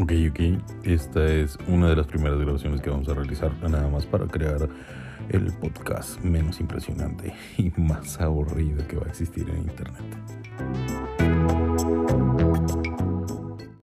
Ok, ok. Esta es una de las primeras grabaciones que vamos a realizar nada más para crear el podcast menos impresionante y más aburrido que va a existir en internet.